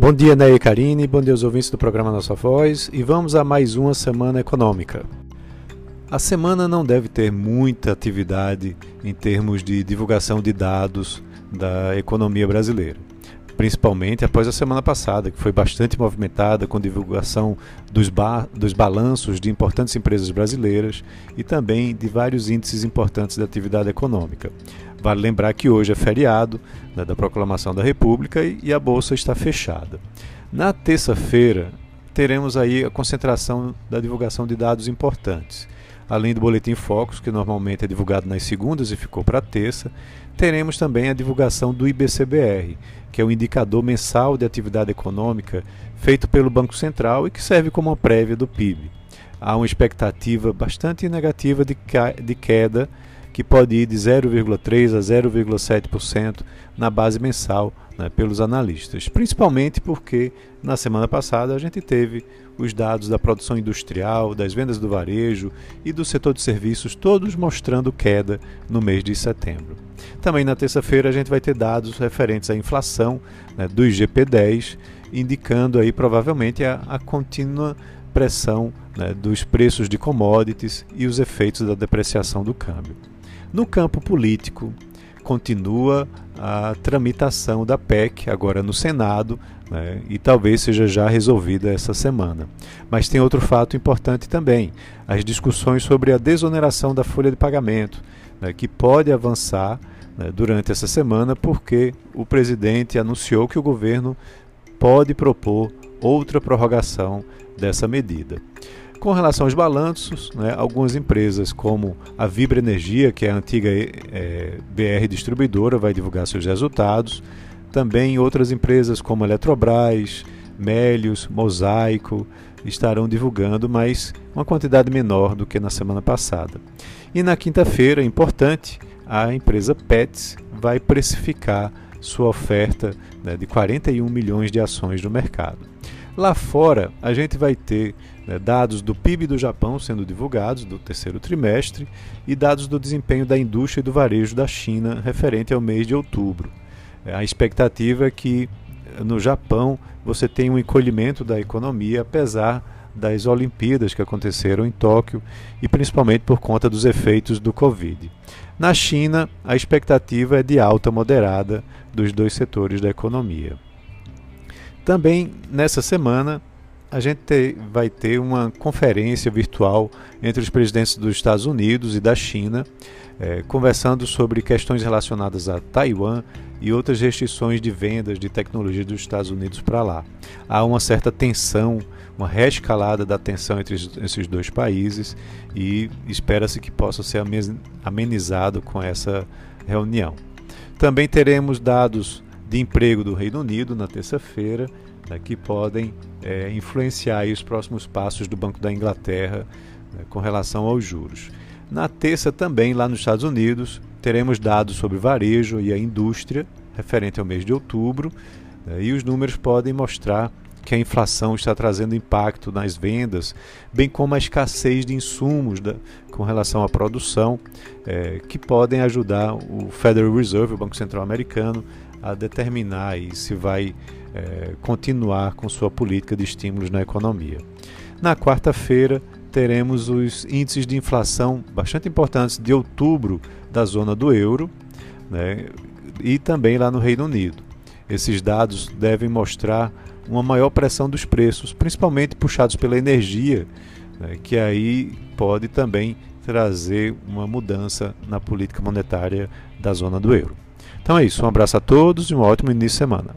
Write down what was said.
Bom dia, Ney e Karine, bom dia aos ouvintes do programa Nossa Voz. E vamos a mais uma semana econômica. A semana não deve ter muita atividade em termos de divulgação de dados da economia brasileira principalmente após a semana passada, que foi bastante movimentada com divulgação dos, ba dos balanços de importantes empresas brasileiras e também de vários índices importantes da atividade econômica. Vale lembrar que hoje é feriado né, da proclamação da República e, e a Bolsa está fechada. Na terça-feira, teremos aí a concentração da divulgação de dados importantes além do Boletim Focus, que normalmente é divulgado nas segundas e ficou para terça, teremos também a divulgação do IBCBR, que é o indicador mensal de atividade econômica feito pelo Banco Central e que serve como uma prévia do PIB. Há uma expectativa bastante negativa de, de queda que pode ir de 0,3% a 0,7% na base mensal né, pelos analistas, principalmente porque na semana passada a gente teve os dados da produção industrial, das vendas do varejo e do setor de serviços, todos mostrando queda no mês de setembro. Também na terça-feira a gente vai ter dados referentes à inflação né, do IGP-10, indicando aí provavelmente a, a contínua pressão né, dos preços de commodities e os efeitos da depreciação do câmbio. No campo político, continua a tramitação da PEC, agora no Senado, né, e talvez seja já resolvida essa semana. Mas tem outro fato importante também: as discussões sobre a desoneração da folha de pagamento, né, que pode avançar né, durante essa semana, porque o presidente anunciou que o governo pode propor outra prorrogação dessa medida. Com relação aos balanços, né, algumas empresas como a Vibra Energia, que é a antiga é, BR Distribuidora, vai divulgar seus resultados. Também outras empresas como Eletrobras, Melios, Mosaico estarão divulgando, mas uma quantidade menor do que na semana passada. E na quinta-feira, importante, a empresa Pets vai precificar sua oferta né, de 41 milhões de ações no mercado. Lá fora, a gente vai ter né, dados do PIB do Japão sendo divulgados do terceiro trimestre e dados do desempenho da indústria e do varejo da China referente ao mês de outubro. É, a expectativa é que no Japão você tenha um encolhimento da economia, apesar das Olimpíadas que aconteceram em Tóquio e principalmente por conta dos efeitos do Covid. Na China, a expectativa é de alta moderada dos dois setores da economia. Também nessa semana a gente te, vai ter uma conferência virtual entre os presidentes dos Estados Unidos e da China, é, conversando sobre questões relacionadas a Taiwan e outras restrições de vendas de tecnologia dos Estados Unidos para lá. Há uma certa tensão, uma reescalada da tensão entre esses dois países e espera-se que possa ser amenizado com essa reunião. Também teremos dados de emprego do Reino Unido na terça-feira, né, que podem é, influenciar os próximos passos do Banco da Inglaterra né, com relação aos juros. Na terça também, lá nos Estados Unidos, teremos dados sobre varejo e a indústria referente ao mês de outubro, né, e os números podem mostrar que a inflação está trazendo impacto nas vendas, bem como a escassez de insumos da, com relação à produção, é, que podem ajudar o Federal Reserve, o Banco Central Americano, a determinar se vai é, continuar com sua política de estímulos na economia. Na quarta-feira, teremos os índices de inflação bastante importantes de outubro da zona do euro né, e também lá no Reino Unido. Esses dados devem mostrar uma maior pressão dos preços, principalmente puxados pela energia, né, que aí pode também trazer uma mudança na política monetária da zona do euro. Então é isso, um abraço a todos e um ótimo início de semana.